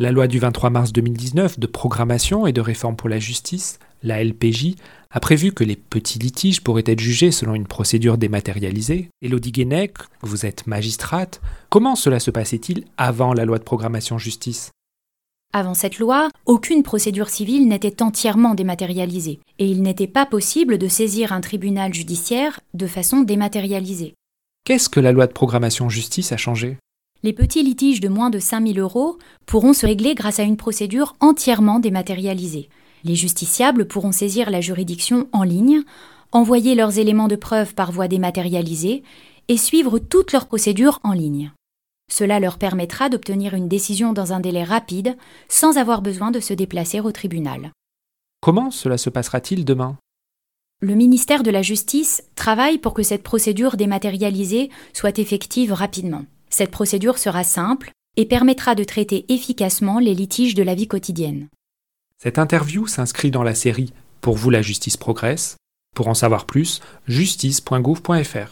La loi du 23 mars 2019 de programmation et de réforme pour la justice, la LPJ, a prévu que les petits litiges pourraient être jugés selon une procédure dématérialisée. Elodie Guénec, vous êtes magistrate. Comment cela se passait-il avant la loi de programmation justice? Avant cette loi, aucune procédure civile n'était entièrement dématérialisée, et il n'était pas possible de saisir un tribunal judiciaire de façon dématérialisée. Qu'est-ce que la loi de programmation justice a changé? Les petits litiges de moins de 5000 euros pourront se régler grâce à une procédure entièrement dématérialisée. Les justiciables pourront saisir la juridiction en ligne, envoyer leurs éléments de preuve par voie dématérialisée et suivre toute leur procédure en ligne. Cela leur permettra d'obtenir une décision dans un délai rapide sans avoir besoin de se déplacer au tribunal. Comment cela se passera-t-il demain? Le ministère de la Justice travaille pour que cette procédure dématérialisée soit effective rapidement. Cette procédure sera simple et permettra de traiter efficacement les litiges de la vie quotidienne. Cette interview s'inscrit dans la série Pour vous la justice progresse. Pour en savoir plus, justice.gouv.fr.